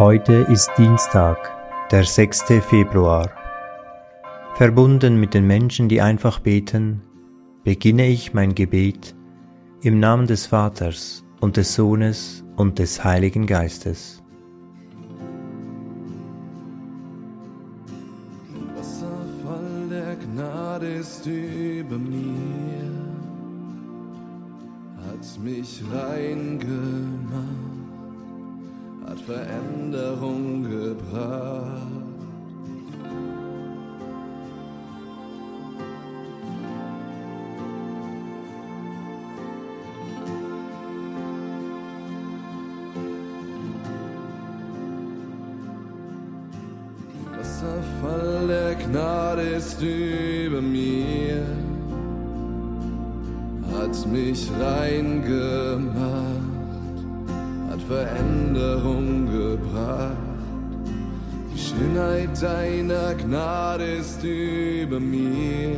Heute ist Dienstag, der 6. Februar. Verbunden mit den Menschen, die einfach beten, beginne ich mein Gebet im Namen des Vaters und des Sohnes und des Heiligen Geistes. Wasserfall der Gnade ist über mir, hat mich rein gemacht, Veränderung gebracht. Wasserfall der Gnade ist über mir, hat mich rein gemacht, Veränderung gebracht. Die Schönheit deiner Gnade ist über mir,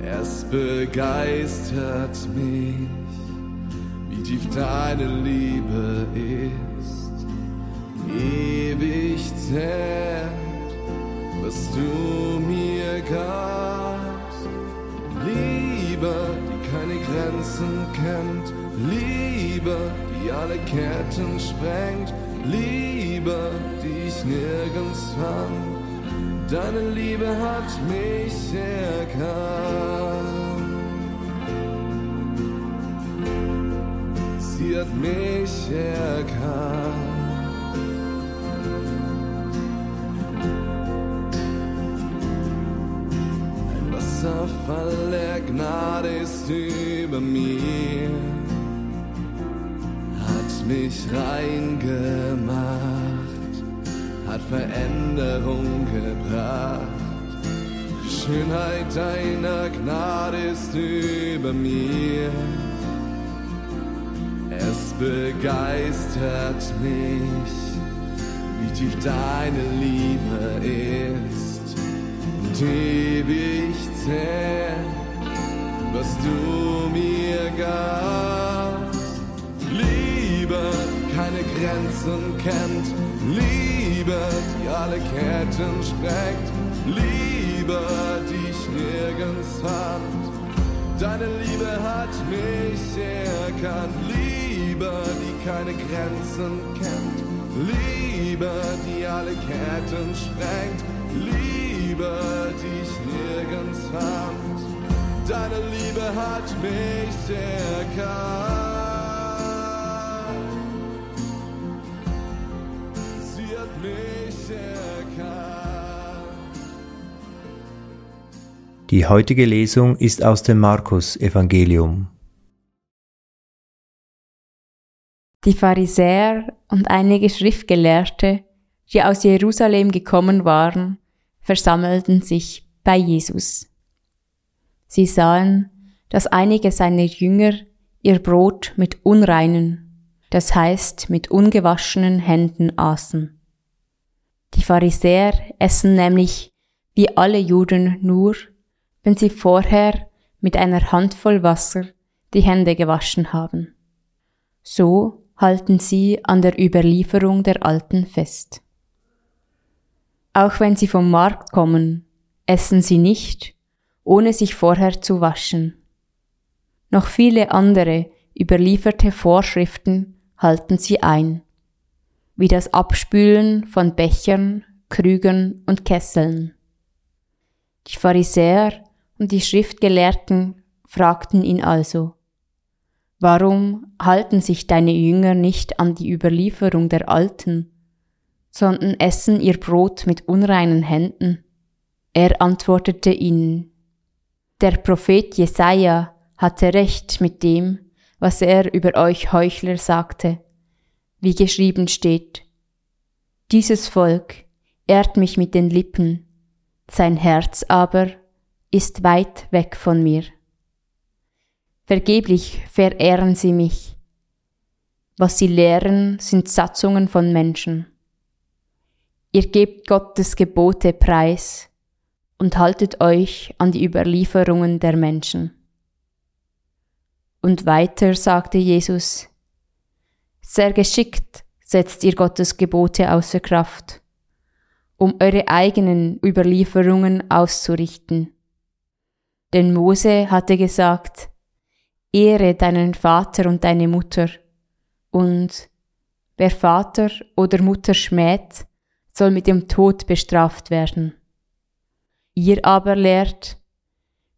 es begeistert mich, wie tief deine Liebe ist ewig zählt, was du mir gabst. Liebe, die keine Grenzen kennt, Liebe, die alle Ketten sprengt, Liebe, die ich nirgends fand. Deine Liebe hat mich erkannt. Sie hat mich erkannt. Wasserfall der Gnade ist über mir, mich rein gemacht, hat Veränderung gebracht. Die Schönheit deiner Gnade ist über mir, es begeistert mich, wie tief deine Liebe ist und ewig zählt, was du mir gabst. Grenzen kennt, Liebe, die alle Ketten sprengt, Liebe, die ich nirgends fand. Deine Liebe hat mich erkannt, Liebe, die keine Grenzen kennt, Liebe, die alle Ketten sprengt, Liebe, die ich nirgends fand. Deine Liebe hat mich erkannt. Die heutige Lesung ist aus dem Markus Evangelium. Die Pharisäer und einige Schriftgelehrte, die aus Jerusalem gekommen waren, versammelten sich bei Jesus. Sie sahen, dass einige seiner Jünger ihr Brot mit unreinen, das heißt mit ungewaschenen Händen aßen. Die Pharisäer essen nämlich wie alle Juden nur, wenn sie vorher mit einer Handvoll Wasser die Hände gewaschen haben. So halten sie an der Überlieferung der Alten fest. Auch wenn sie vom Markt kommen, essen sie nicht, ohne sich vorher zu waschen. Noch viele andere überlieferte Vorschriften halten sie ein, wie das Abspülen von Bechern, Krügen und Kesseln. Die Pharisäer und die Schriftgelehrten fragten ihn also, Warum halten sich deine Jünger nicht an die Überlieferung der Alten, sondern essen ihr Brot mit unreinen Händen? Er antwortete ihnen, der Prophet Jesaja hatte recht mit dem, was er über euch Heuchler sagte, wie geschrieben steht. Dieses Volk ehrt mich mit den Lippen, sein Herz aber ist weit weg von mir. Vergeblich verehren sie mich. Was sie lehren, sind Satzungen von Menschen. Ihr gebt Gottes Gebote preis und haltet euch an die Überlieferungen der Menschen. Und weiter sagte Jesus, sehr geschickt setzt ihr Gottes Gebote außer Kraft, um eure eigenen Überlieferungen auszurichten. Denn Mose hatte gesagt, Ehre deinen Vater und deine Mutter, und wer Vater oder Mutter schmäht, soll mit dem Tod bestraft werden. Ihr aber lehrt,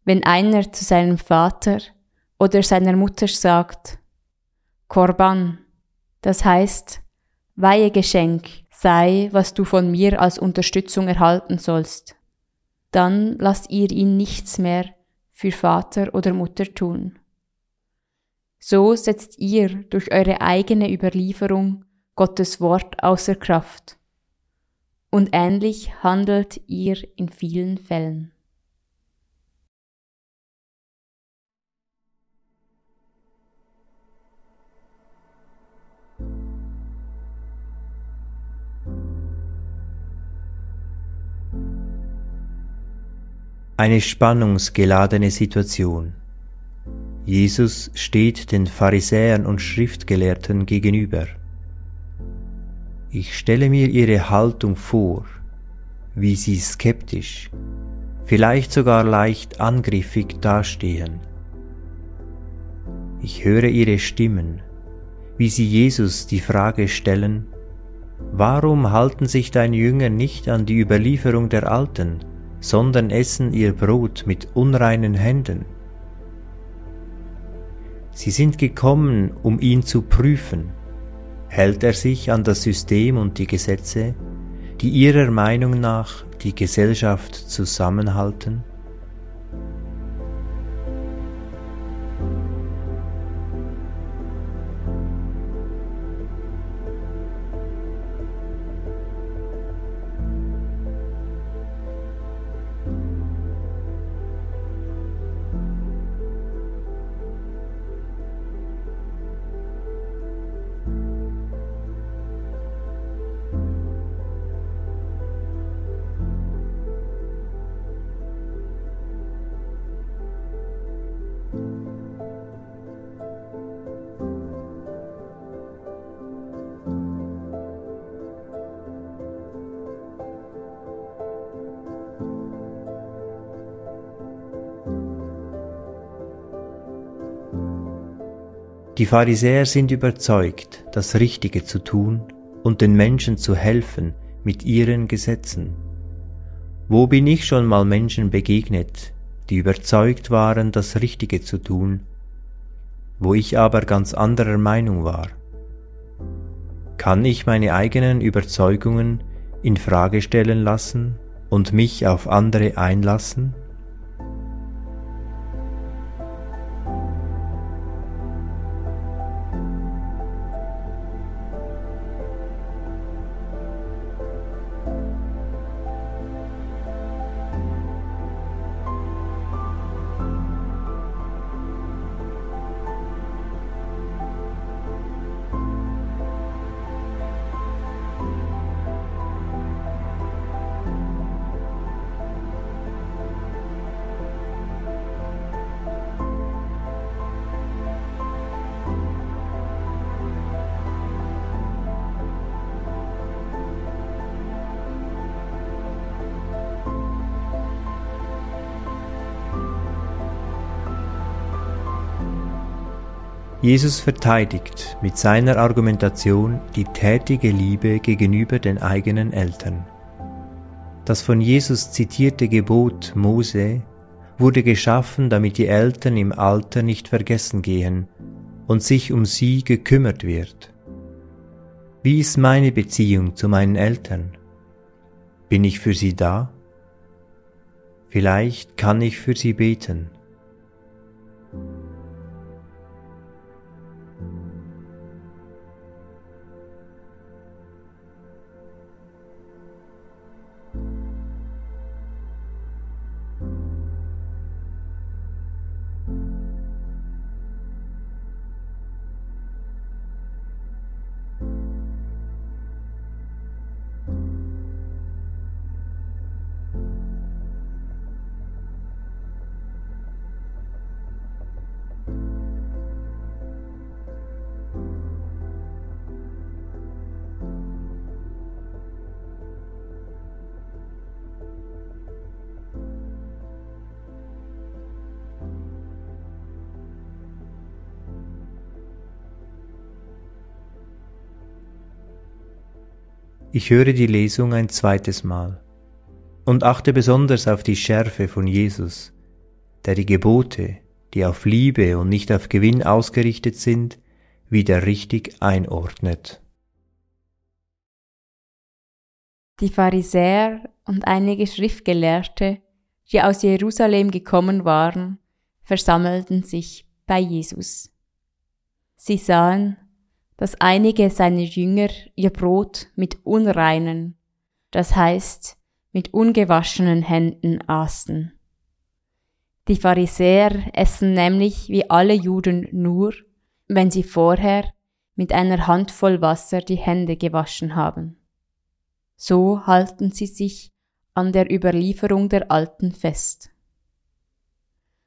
wenn einer zu seinem Vater oder seiner Mutter sagt, Korban, das heißt, Weihegeschenk sei, was du von mir als Unterstützung erhalten sollst, dann lasst ihr ihn nichts mehr für Vater oder Mutter tun. So setzt ihr durch eure eigene Überlieferung Gottes Wort außer Kraft. Und ähnlich handelt ihr in vielen Fällen. Eine spannungsgeladene Situation. Jesus steht den Pharisäern und Schriftgelehrten gegenüber. Ich stelle mir ihre Haltung vor, wie sie skeptisch, vielleicht sogar leicht angriffig dastehen. Ich höre ihre Stimmen, wie sie Jesus die Frage stellen, warum halten sich deine Jünger nicht an die Überlieferung der Alten? Sondern essen ihr Brot mit unreinen Händen. Sie sind gekommen, um ihn zu prüfen. Hält er sich an das System und die Gesetze, die ihrer Meinung nach die Gesellschaft zusammenhalten? Die Pharisäer sind überzeugt, das Richtige zu tun und den Menschen zu helfen mit ihren Gesetzen. Wo bin ich schon mal Menschen begegnet, die überzeugt waren, das Richtige zu tun, wo ich aber ganz anderer Meinung war? Kann ich meine eigenen Überzeugungen in Frage stellen lassen und mich auf andere einlassen? Jesus verteidigt mit seiner Argumentation die tätige Liebe gegenüber den eigenen Eltern. Das von Jesus zitierte Gebot Mose wurde geschaffen, damit die Eltern im Alter nicht vergessen gehen und sich um sie gekümmert wird. Wie ist meine Beziehung zu meinen Eltern? Bin ich für sie da? Vielleicht kann ich für sie beten. Ich höre die Lesung ein zweites Mal und achte besonders auf die Schärfe von Jesus, der die Gebote, die auf Liebe und nicht auf Gewinn ausgerichtet sind, wieder richtig einordnet. Die Pharisäer und einige Schriftgelehrte, die aus Jerusalem gekommen waren, versammelten sich bei Jesus. Sie sahen, dass einige seiner Jünger ihr Brot mit unreinen, das heißt mit ungewaschenen Händen aßen. Die Pharisäer essen nämlich wie alle Juden nur, wenn sie vorher mit einer Handvoll Wasser die Hände gewaschen haben. So halten sie sich an der Überlieferung der Alten fest.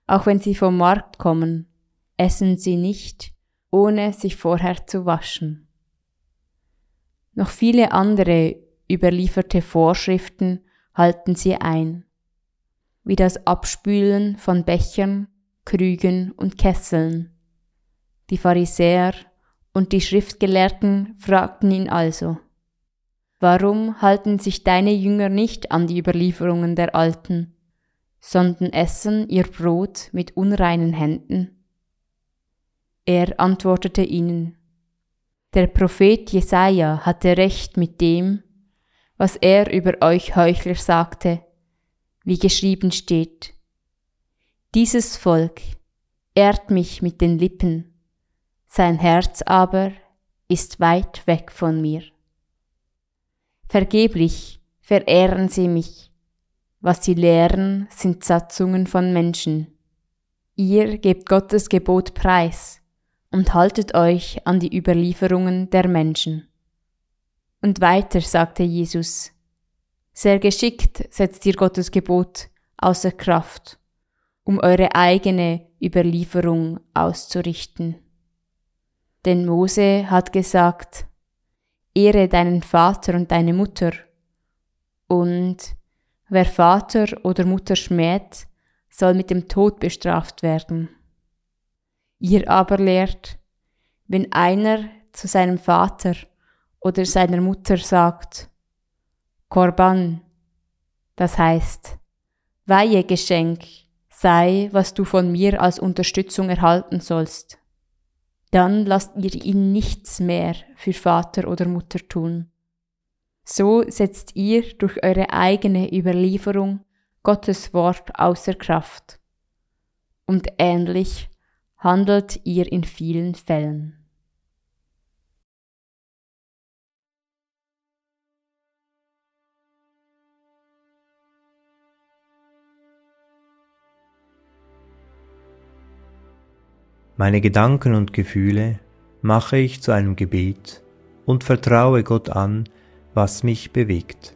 Auch wenn sie vom Markt kommen, essen sie nicht, ohne sich vorher zu waschen. Noch viele andere überlieferte Vorschriften halten sie ein, wie das Abspülen von Bechern, Krügen und Kesseln. Die Pharisäer und die Schriftgelehrten fragten ihn also, Warum halten sich deine Jünger nicht an die Überlieferungen der Alten, sondern essen ihr Brot mit unreinen Händen? Er antwortete ihnen, der Prophet Jesaja hatte recht mit dem, was er über euch Heuchler sagte, wie geschrieben steht. Dieses Volk ehrt mich mit den Lippen, sein Herz aber ist weit weg von mir. Vergeblich verehren sie mich. Was sie lehren, sind Satzungen von Menschen. Ihr gebt Gottes Gebot preis und haltet euch an die Überlieferungen der Menschen. Und weiter sagte Jesus, sehr geschickt setzt ihr Gottes Gebot außer Kraft, um eure eigene Überlieferung auszurichten. Denn Mose hat gesagt, Ehre deinen Vater und deine Mutter. Und wer Vater oder Mutter schmäht, soll mit dem Tod bestraft werden. Ihr aber lehrt, wenn einer zu seinem Vater oder seiner Mutter sagt, Korban, das heißt, Weihegeschenk sei, was du von mir als Unterstützung erhalten sollst dann lasst ihr ihn nichts mehr für Vater oder Mutter tun. So setzt ihr durch eure eigene Überlieferung Gottes Wort außer Kraft. Und ähnlich handelt ihr in vielen Fällen. Meine Gedanken und Gefühle mache ich zu einem Gebet und vertraue Gott an, was mich bewegt.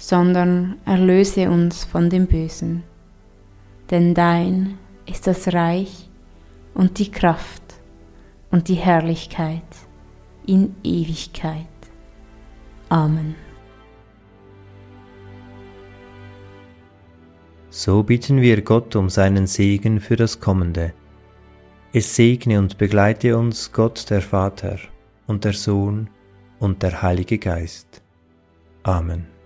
sondern erlöse uns von dem Bösen. Denn dein ist das Reich und die Kraft und die Herrlichkeit in Ewigkeit. Amen. So bitten wir Gott um seinen Segen für das Kommende. Es segne und begleite uns Gott der Vater und der Sohn und der Heilige Geist. Amen.